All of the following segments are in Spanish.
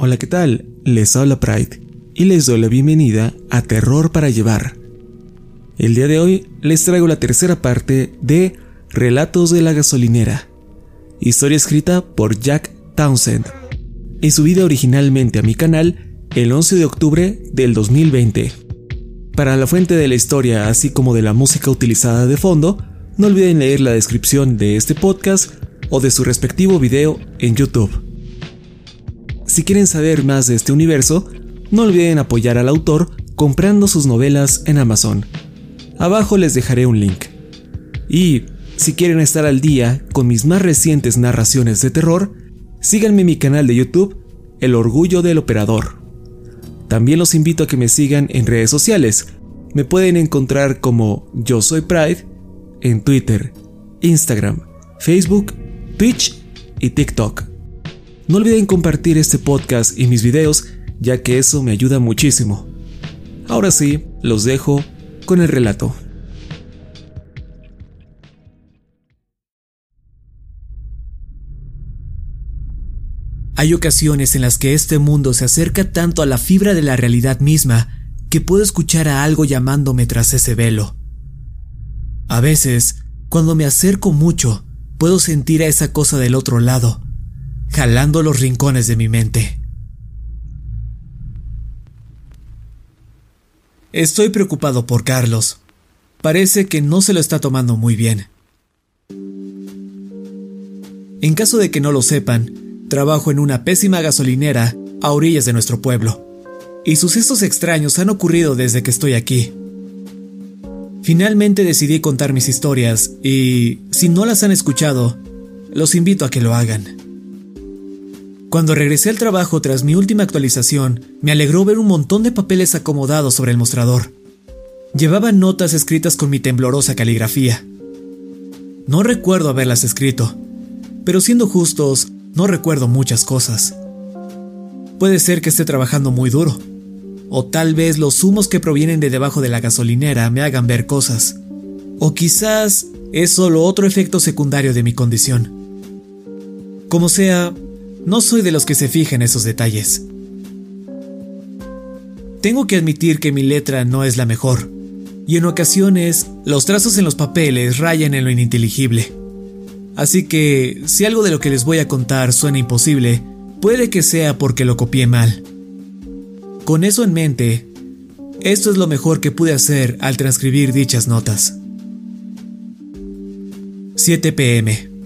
Hola, ¿qué tal? Les habla Pride y les doy la bienvenida a Terror para Llevar. El día de hoy les traigo la tercera parte de Relatos de la Gasolinera, historia escrita por Jack Townsend y subida originalmente a mi canal el 11 de octubre del 2020. Para la fuente de la historia así como de la música utilizada de fondo, no olviden leer la descripción de este podcast o de su respectivo video en YouTube. Si quieren saber más de este universo, no olviden apoyar al autor comprando sus novelas en Amazon. Abajo les dejaré un link. Y si quieren estar al día con mis más recientes narraciones de terror, síganme en mi canal de YouTube, El Orgullo del Operador. También los invito a que me sigan en redes sociales. Me pueden encontrar como Yo Soy Pride en Twitter, Instagram, Facebook, Twitch y TikTok. No olviden compartir este podcast y mis videos, ya que eso me ayuda muchísimo. Ahora sí, los dejo con el relato. Hay ocasiones en las que este mundo se acerca tanto a la fibra de la realidad misma que puedo escuchar a algo llamándome tras ese velo. A veces, cuando me acerco mucho, puedo sentir a esa cosa del otro lado, jalando los rincones de mi mente. Estoy preocupado por Carlos. Parece que no se lo está tomando muy bien. En caso de que no lo sepan, trabajo en una pésima gasolinera a orillas de nuestro pueblo. Y sucesos extraños han ocurrido desde que estoy aquí. Finalmente decidí contar mis historias y, si no las han escuchado, los invito a que lo hagan. Cuando regresé al trabajo tras mi última actualización, me alegró ver un montón de papeles acomodados sobre el mostrador. Llevaba notas escritas con mi temblorosa caligrafía. No recuerdo haberlas escrito, pero siendo justos, no recuerdo muchas cosas. Puede ser que esté trabajando muy duro, o tal vez los humos que provienen de debajo de la gasolinera me hagan ver cosas, o quizás es solo otro efecto secundario de mi condición. Como sea, no soy de los que se fijan esos detalles. Tengo que admitir que mi letra no es la mejor, y en ocasiones los trazos en los papeles rayan en lo ininteligible. Así que, si algo de lo que les voy a contar suena imposible, puede que sea porque lo copié mal. Con eso en mente, esto es lo mejor que pude hacer al transcribir dichas notas. 7 pm.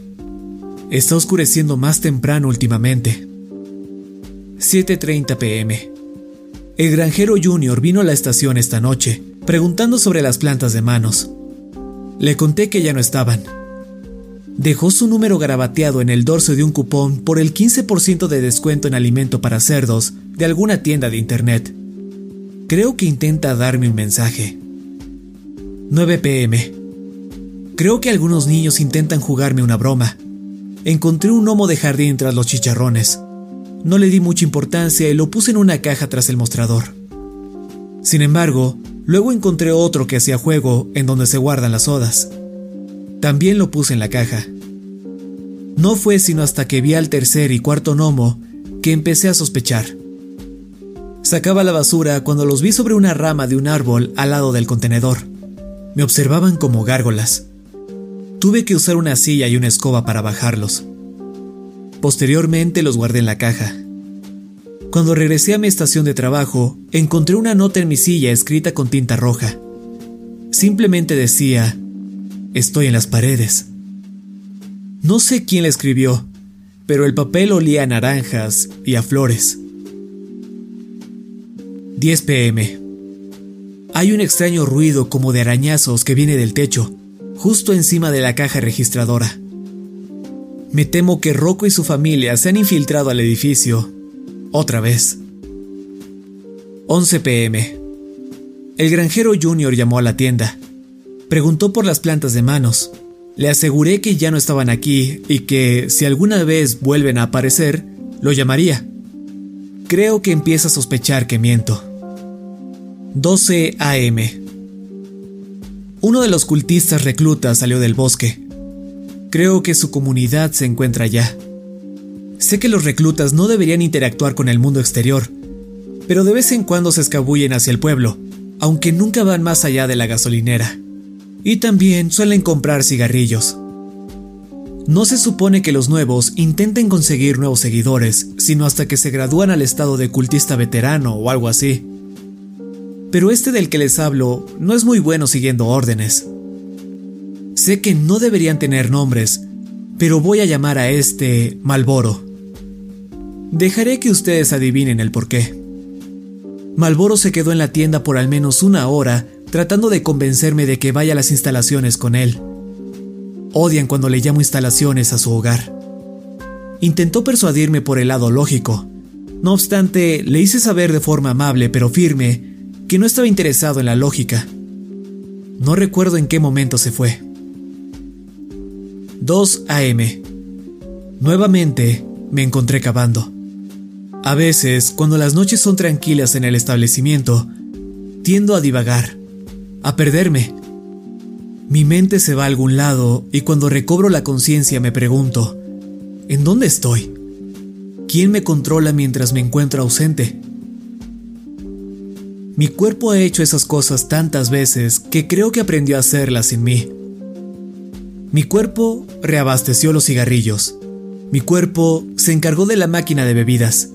Está oscureciendo más temprano últimamente. 7.30 pm. El granjero Junior vino a la estación esta noche, preguntando sobre las plantas de manos. Le conté que ya no estaban. Dejó su número garabateado en el dorso de un cupón por el 15% de descuento en alimento para cerdos de alguna tienda de internet. Creo que intenta darme un mensaje. 9 pm. Creo que algunos niños intentan jugarme una broma. Encontré un gnomo de jardín tras los chicharrones. No le di mucha importancia y lo puse en una caja tras el mostrador. Sin embargo, luego encontré otro que hacía juego en donde se guardan las sodas. También lo puse en la caja. No fue sino hasta que vi al tercer y cuarto gnomo que empecé a sospechar. Sacaba la basura cuando los vi sobre una rama de un árbol al lado del contenedor. Me observaban como gárgolas. Tuve que usar una silla y una escoba para bajarlos. Posteriormente los guardé en la caja. Cuando regresé a mi estación de trabajo, encontré una nota en mi silla escrita con tinta roja. Simplemente decía, estoy en las paredes. No sé quién la escribió, pero el papel olía a naranjas y a flores. 10 pm. Hay un extraño ruido como de arañazos que viene del techo, justo encima de la caja registradora. Me temo que Rocco y su familia se han infiltrado al edificio. Otra vez. 11 pm. El granjero Junior llamó a la tienda. Preguntó por las plantas de manos. Le aseguré que ya no estaban aquí y que, si alguna vez vuelven a aparecer, lo llamaría. Creo que empieza a sospechar que miento. 12 AM. Uno de los cultistas reclutas salió del bosque. Creo que su comunidad se encuentra allá. Sé que los reclutas no deberían interactuar con el mundo exterior, pero de vez en cuando se escabullen hacia el pueblo, aunque nunca van más allá de la gasolinera. Y también suelen comprar cigarrillos. No se supone que los nuevos intenten conseguir nuevos seguidores, sino hasta que se gradúan al estado de cultista veterano o algo así. Pero este del que les hablo no es muy bueno siguiendo órdenes. Sé que no deberían tener nombres, pero voy a llamar a este Malboro. Dejaré que ustedes adivinen el porqué. Malboro se quedó en la tienda por al menos una hora tratando de convencerme de que vaya a las instalaciones con él. Odian cuando le llamo instalaciones a su hogar. Intentó persuadirme por el lado lógico. No obstante, le hice saber de forma amable pero firme que no estaba interesado en la lógica. No recuerdo en qué momento se fue. 2 a.m. Nuevamente me encontré cavando. A veces, cuando las noches son tranquilas en el establecimiento, tiendo a divagar, a perderme. Mi mente se va a algún lado y cuando recobro la conciencia me pregunto, ¿en dónde estoy? ¿Quién me controla mientras me encuentro ausente? Mi cuerpo ha hecho esas cosas tantas veces que creo que aprendió a hacerlas sin mí. Mi cuerpo reabasteció los cigarrillos. Mi cuerpo se encargó de la máquina de bebidas.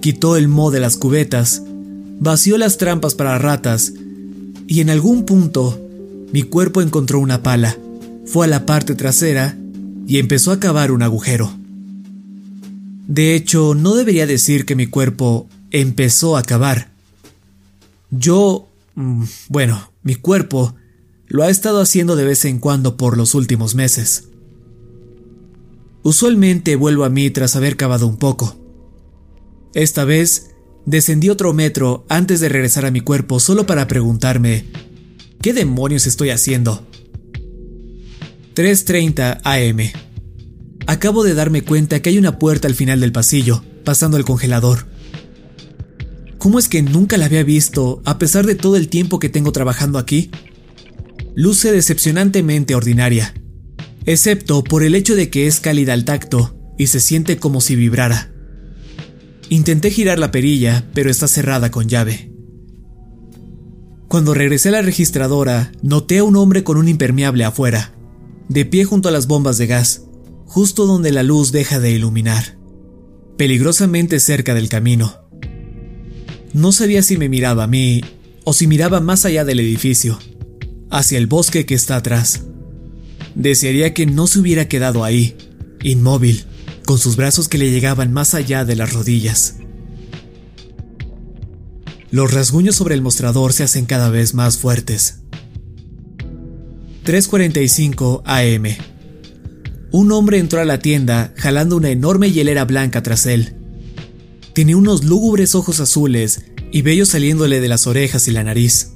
Quitó el mo de las cubetas, vació las trampas para ratas y en algún punto mi cuerpo encontró una pala, fue a la parte trasera y empezó a cavar un agujero. De hecho, no debería decir que mi cuerpo empezó a cavar. Yo... Mm, bueno, mi cuerpo lo ha estado haciendo de vez en cuando por los últimos meses. Usualmente vuelvo a mí tras haber cavado un poco. Esta vez descendí otro metro antes de regresar a mi cuerpo solo para preguntarme, ¿qué demonios estoy haciendo? 3.30 am. Acabo de darme cuenta que hay una puerta al final del pasillo, pasando el congelador. ¿Cómo es que nunca la había visto a pesar de todo el tiempo que tengo trabajando aquí? luce decepcionantemente ordinaria, excepto por el hecho de que es cálida al tacto y se siente como si vibrara. Intenté girar la perilla, pero está cerrada con llave. Cuando regresé a la registradora, noté a un hombre con un impermeable afuera, de pie junto a las bombas de gas, justo donde la luz deja de iluminar, peligrosamente cerca del camino. No sabía si me miraba a mí o si miraba más allá del edificio hacia el bosque que está atrás. Desearía que no se hubiera quedado ahí, inmóvil, con sus brazos que le llegaban más allá de las rodillas. Los rasguños sobre el mostrador se hacen cada vez más fuertes. 3.45 am. Un hombre entró a la tienda jalando una enorme hielera blanca tras él. Tiene unos lúgubres ojos azules y vellos saliéndole de las orejas y la nariz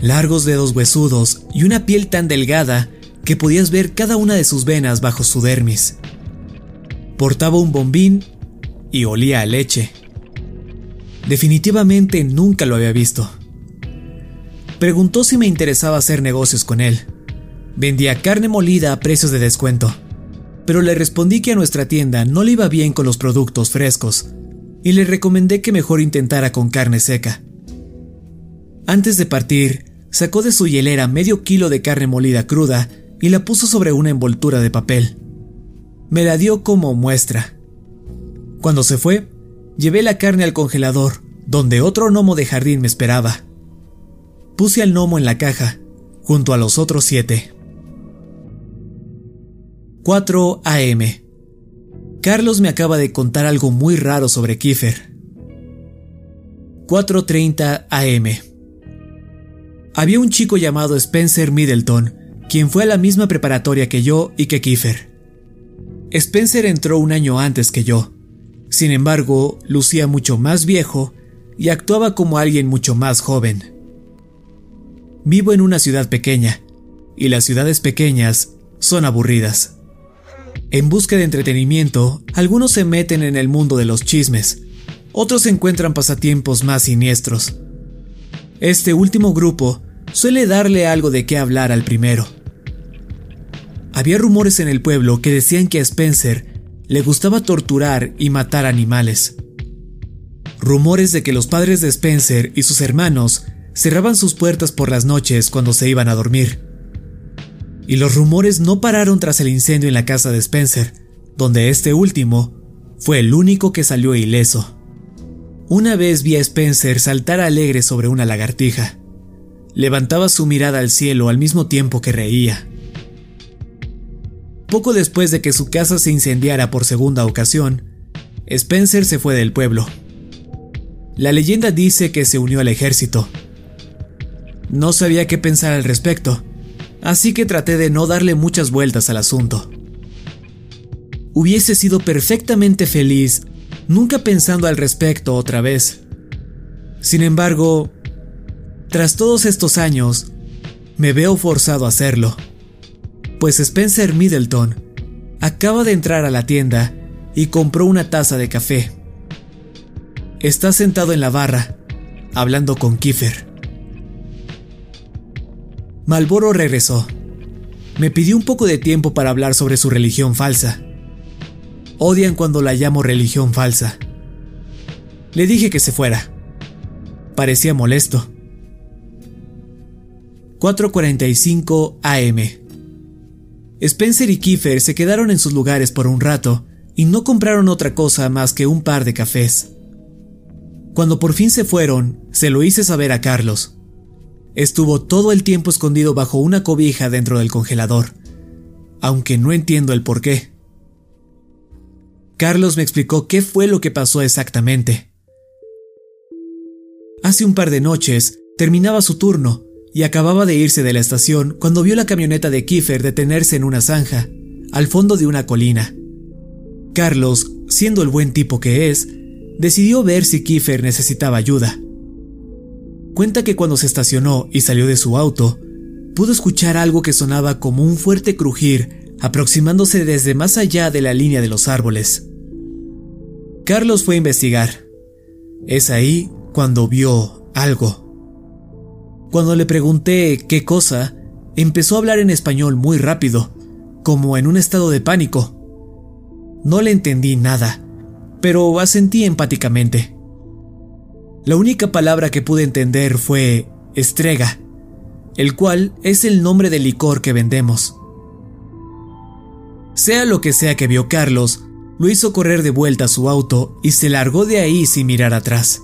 largos dedos huesudos y una piel tan delgada que podías ver cada una de sus venas bajo su dermis. Portaba un bombín y olía a leche. Definitivamente nunca lo había visto. Preguntó si me interesaba hacer negocios con él. Vendía carne molida a precios de descuento, pero le respondí que a nuestra tienda no le iba bien con los productos frescos y le recomendé que mejor intentara con carne seca. Antes de partir, sacó de su hielera medio kilo de carne molida cruda y la puso sobre una envoltura de papel. Me la dio como muestra. Cuando se fue, llevé la carne al congelador, donde otro gnomo de jardín me esperaba. Puse al gnomo en la caja, junto a los otros siete. 4 AM. Carlos me acaba de contar algo muy raro sobre Kiefer. 4.30 am. Había un chico llamado Spencer Middleton, quien fue a la misma preparatoria que yo y que Kiefer. Spencer entró un año antes que yo. Sin embargo, lucía mucho más viejo y actuaba como alguien mucho más joven. Vivo en una ciudad pequeña, y las ciudades pequeñas son aburridas. En busca de entretenimiento, algunos se meten en el mundo de los chismes, otros encuentran pasatiempos más siniestros. Este último grupo suele darle algo de qué hablar al primero. Había rumores en el pueblo que decían que a Spencer le gustaba torturar y matar animales. Rumores de que los padres de Spencer y sus hermanos cerraban sus puertas por las noches cuando se iban a dormir. Y los rumores no pararon tras el incendio en la casa de Spencer, donde este último fue el único que salió ileso. Una vez vi a Spencer saltar alegre sobre una lagartija. Levantaba su mirada al cielo al mismo tiempo que reía. Poco después de que su casa se incendiara por segunda ocasión, Spencer se fue del pueblo. La leyenda dice que se unió al ejército. No sabía qué pensar al respecto, así que traté de no darle muchas vueltas al asunto. Hubiese sido perfectamente feliz nunca pensando al respecto otra vez. Sin embargo, tras todos estos años, me veo forzado a hacerlo, pues Spencer Middleton acaba de entrar a la tienda y compró una taza de café. Está sentado en la barra, hablando con Kiefer. Malboro regresó. Me pidió un poco de tiempo para hablar sobre su religión falsa. Odian cuando la llamo religión falsa. Le dije que se fuera. Parecía molesto. 4.45 am. Spencer y Kiefer se quedaron en sus lugares por un rato y no compraron otra cosa más que un par de cafés. Cuando por fin se fueron, se lo hice saber a Carlos. Estuvo todo el tiempo escondido bajo una cobija dentro del congelador, aunque no entiendo el por qué. Carlos me explicó qué fue lo que pasó exactamente. Hace un par de noches terminaba su turno y acababa de irse de la estación cuando vio la camioneta de Kiefer detenerse en una zanja, al fondo de una colina. Carlos, siendo el buen tipo que es, decidió ver si Kiefer necesitaba ayuda. Cuenta que cuando se estacionó y salió de su auto, pudo escuchar algo que sonaba como un fuerte crujir aproximándose desde más allá de la línea de los árboles. Carlos fue a investigar. Es ahí cuando vio algo. Cuando le pregunté qué cosa, empezó a hablar en español muy rápido, como en un estado de pánico. No le entendí nada, pero asentí empáticamente. La única palabra que pude entender fue estrega, el cual es el nombre del licor que vendemos. Sea lo que sea que vio Carlos, lo hizo correr de vuelta a su auto y se largó de ahí sin mirar atrás.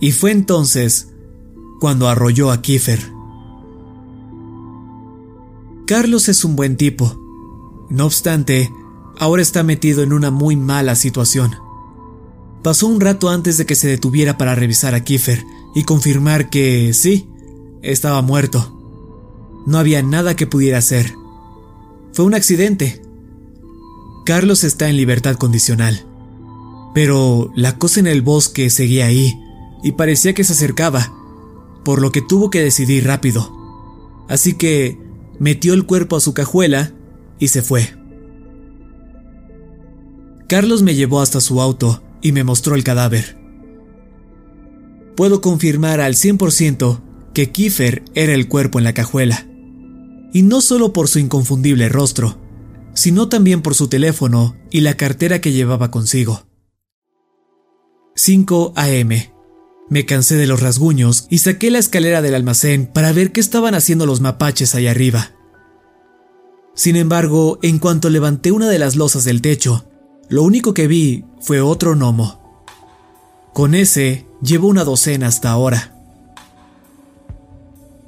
Y fue entonces cuando arrolló a Kiefer. Carlos es un buen tipo. No obstante, ahora está metido en una muy mala situación. Pasó un rato antes de que se detuviera para revisar a Kiefer y confirmar que sí, estaba muerto. No había nada que pudiera hacer. Fue un accidente. Carlos está en libertad condicional. Pero la cosa en el bosque seguía ahí y parecía que se acercaba, por lo que tuvo que decidir rápido. Así que metió el cuerpo a su cajuela y se fue. Carlos me llevó hasta su auto y me mostró el cadáver. Puedo confirmar al 100% que Kiefer era el cuerpo en la cajuela. Y no solo por su inconfundible rostro, sino también por su teléfono y la cartera que llevaba consigo. 5 a.m. Me cansé de los rasguños y saqué la escalera del almacén para ver qué estaban haciendo los mapaches allá arriba. Sin embargo, en cuanto levanté una de las losas del techo, lo único que vi fue otro gnomo. Con ese llevo una docena hasta ahora.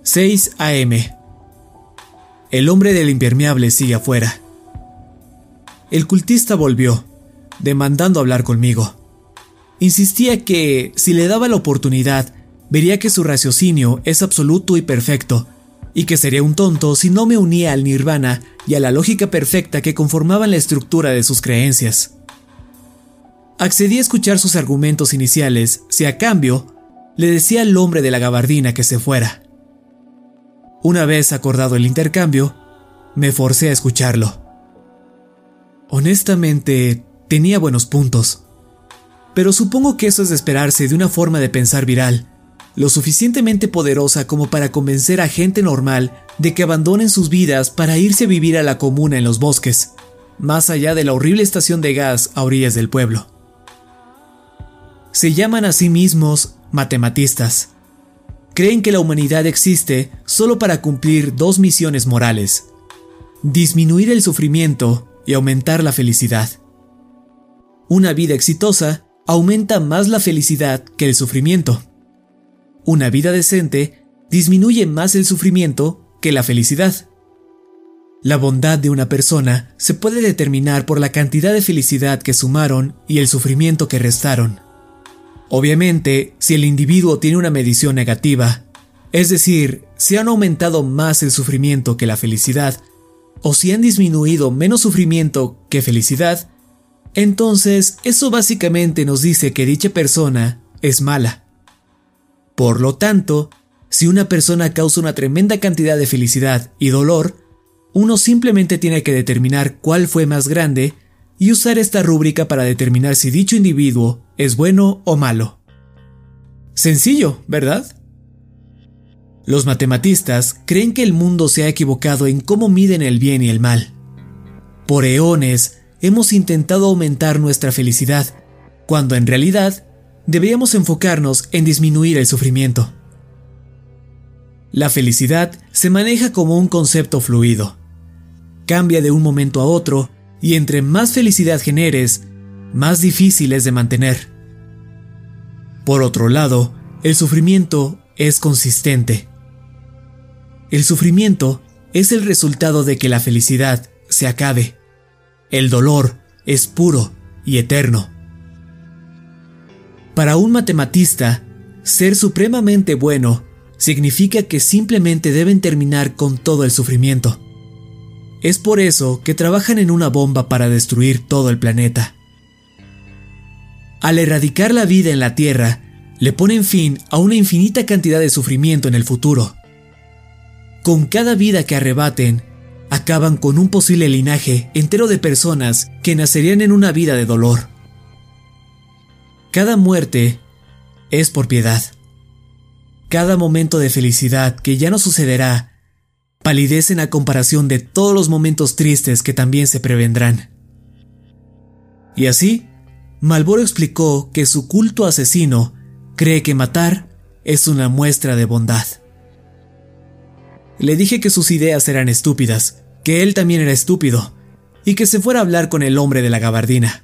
6 a.m. El hombre del impermeable sigue afuera. El cultista volvió, demandando hablar conmigo. Insistía que, si le daba la oportunidad, vería que su raciocinio es absoluto y perfecto, y que sería un tonto si no me unía al nirvana y a la lógica perfecta que conformaban la estructura de sus creencias. Accedí a escuchar sus argumentos iniciales si a cambio le decía al hombre de la gabardina que se fuera. Una vez acordado el intercambio, me forcé a escucharlo. Honestamente, tenía buenos puntos. Pero supongo que eso es de esperarse de una forma de pensar viral, lo suficientemente poderosa como para convencer a gente normal de que abandonen sus vidas para irse a vivir a la comuna en los bosques, más allá de la horrible estación de gas a orillas del pueblo. Se llaman a sí mismos matematistas. Creen que la humanidad existe solo para cumplir dos misiones morales. Disminuir el sufrimiento y aumentar la felicidad. Una vida exitosa aumenta más la felicidad que el sufrimiento. Una vida decente disminuye más el sufrimiento que la felicidad. La bondad de una persona se puede determinar por la cantidad de felicidad que sumaron y el sufrimiento que restaron. Obviamente, si el individuo tiene una medición negativa, es decir, si han aumentado más el sufrimiento que la felicidad, o si han disminuido menos sufrimiento que felicidad, entonces eso básicamente nos dice que dicha persona es mala. Por lo tanto, si una persona causa una tremenda cantidad de felicidad y dolor, uno simplemente tiene que determinar cuál fue más grande y usar esta rúbrica para determinar si dicho individuo es bueno o malo. Sencillo, ¿verdad? Los matematistas creen que el mundo se ha equivocado en cómo miden el bien y el mal. Por eones hemos intentado aumentar nuestra felicidad, cuando en realidad deberíamos enfocarnos en disminuir el sufrimiento. La felicidad se maneja como un concepto fluido. Cambia de un momento a otro y entre más felicidad generes, más difícil es de mantener. Por otro lado, el sufrimiento es consistente. El sufrimiento es el resultado de que la felicidad se acabe. El dolor es puro y eterno. Para un matematista, ser supremamente bueno significa que simplemente deben terminar con todo el sufrimiento. Es por eso que trabajan en una bomba para destruir todo el planeta. Al erradicar la vida en la Tierra, le ponen fin a una infinita cantidad de sufrimiento en el futuro. Con cada vida que arrebaten, acaban con un posible linaje entero de personas que nacerían en una vida de dolor. Cada muerte es por piedad. Cada momento de felicidad que ya no sucederá palidecen a comparación de todos los momentos tristes que también se prevendrán. Y así, Malboro explicó que su culto asesino cree que matar es una muestra de bondad. Le dije que sus ideas eran estúpidas, que él también era estúpido, y que se fuera a hablar con el hombre de la gabardina.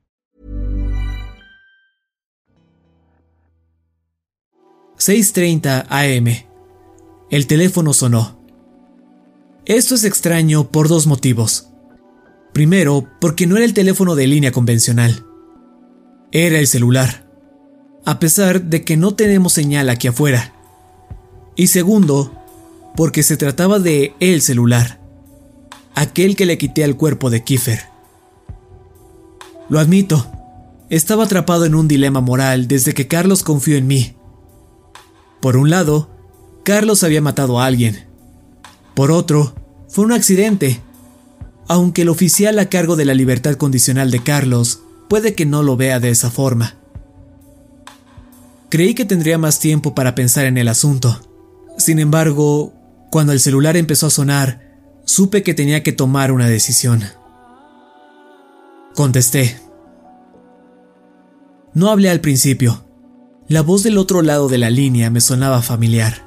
6.30 am. El teléfono sonó. Esto es extraño por dos motivos. Primero, porque no era el teléfono de línea convencional. Era el celular. A pesar de que no tenemos señal aquí afuera. Y segundo, porque se trataba de el celular. Aquel que le quité al cuerpo de Kiefer. Lo admito, estaba atrapado en un dilema moral desde que Carlos confió en mí. Por un lado, Carlos había matado a alguien. Por otro, fue un accidente. Aunque el oficial a cargo de la libertad condicional de Carlos puede que no lo vea de esa forma. Creí que tendría más tiempo para pensar en el asunto. Sin embargo, cuando el celular empezó a sonar, supe que tenía que tomar una decisión. Contesté. No hablé al principio. La voz del otro lado de la línea me sonaba familiar.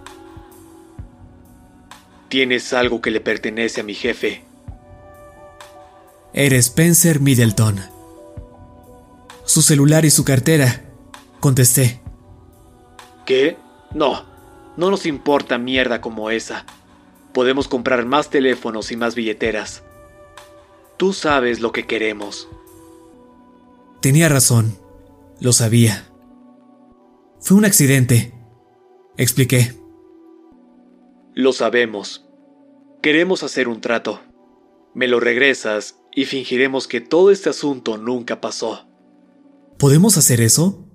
Tienes algo que le pertenece a mi jefe. Era Spencer Middleton. Su celular y su cartera. Contesté. ¿Qué? No, no nos importa mierda como esa. Podemos comprar más teléfonos y más billeteras. Tú sabes lo que queremos. Tenía razón. Lo sabía. Fue un accidente. Expliqué. Lo sabemos. Queremos hacer un trato. Me lo regresas y fingiremos que todo este asunto nunca pasó. ¿Podemos hacer eso?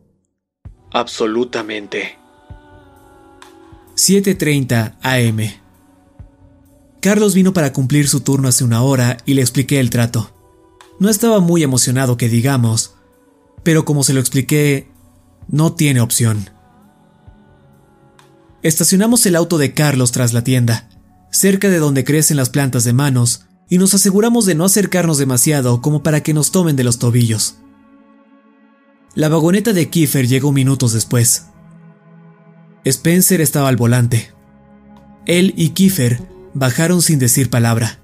Absolutamente. 7.30 am. Carlos vino para cumplir su turno hace una hora y le expliqué el trato. No estaba muy emocionado que digamos, pero como se lo expliqué, no tiene opción. Estacionamos el auto de Carlos tras la tienda, cerca de donde crecen las plantas de manos, y nos aseguramos de no acercarnos demasiado como para que nos tomen de los tobillos. La vagoneta de Kiefer llegó minutos después. Spencer estaba al volante. Él y Kiefer bajaron sin decir palabra.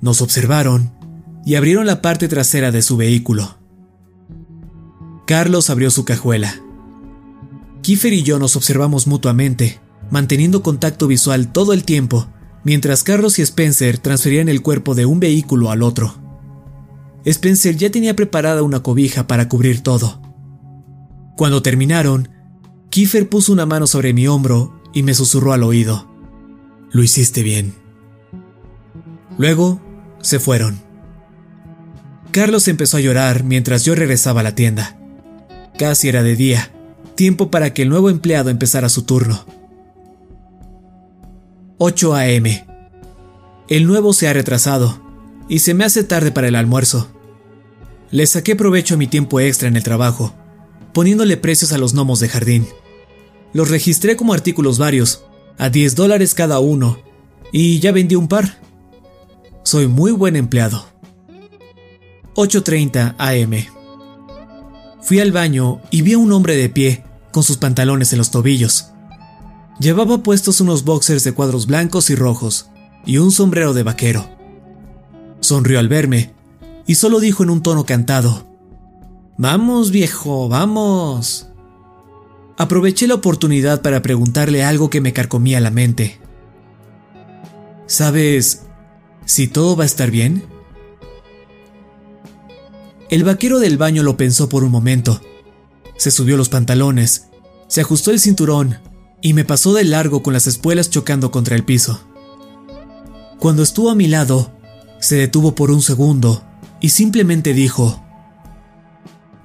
Nos observaron y abrieron la parte trasera de su vehículo. Carlos abrió su cajuela. Kiefer y yo nos observamos mutuamente, manteniendo contacto visual todo el tiempo, mientras Carlos y Spencer transferían el cuerpo de un vehículo al otro. Spencer ya tenía preparada una cobija para cubrir todo. Cuando terminaron, Kiefer puso una mano sobre mi hombro y me susurró al oído. Lo hiciste bien. Luego, se fueron. Carlos empezó a llorar mientras yo regresaba a la tienda. Casi era de día, tiempo para que el nuevo empleado empezara su turno. 8 a.m. El nuevo se ha retrasado y se me hace tarde para el almuerzo. Le saqué provecho a mi tiempo extra en el trabajo, poniéndole precios a los gnomos de jardín. Los registré como artículos varios, a 10 dólares cada uno, y ya vendí un par. Soy muy buen empleado. 8.30 am. Fui al baño y vi a un hombre de pie, con sus pantalones en los tobillos. Llevaba puestos unos boxers de cuadros blancos y rojos, y un sombrero de vaquero. Sonrió al verme, y solo dijo en un tono cantado, Vamos, viejo, vamos. Aproveché la oportunidad para preguntarle algo que me carcomía la mente. ¿Sabes si todo va a estar bien? El vaquero del baño lo pensó por un momento. Se subió los pantalones, se ajustó el cinturón y me pasó de largo con las espuelas chocando contra el piso. Cuando estuvo a mi lado, se detuvo por un segundo y simplemente dijo,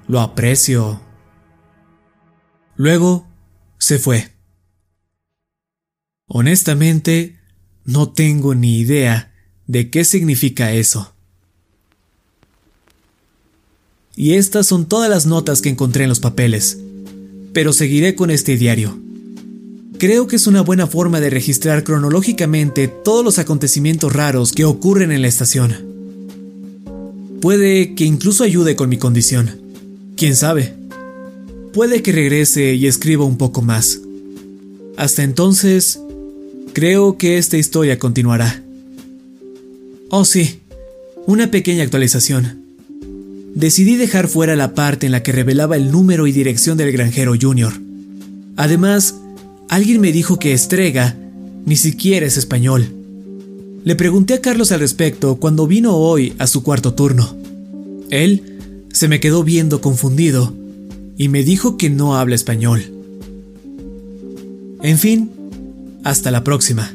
Lo aprecio. Luego, se fue. Honestamente, no tengo ni idea de qué significa eso. Y estas son todas las notas que encontré en los papeles, pero seguiré con este diario. Creo que es una buena forma de registrar cronológicamente todos los acontecimientos raros que ocurren en la estación. Puede que incluso ayude con mi condición. ¿Quién sabe? Puede que regrese y escriba un poco más. Hasta entonces, creo que esta historia continuará. Oh sí, una pequeña actualización. Decidí dejar fuera la parte en la que revelaba el número y dirección del granjero Junior. Además, alguien me dijo que Estrega ni siquiera es español. Le pregunté a Carlos al respecto cuando vino hoy a su cuarto turno. Él se me quedó viendo confundido y me dijo que no habla español. En fin, hasta la próxima.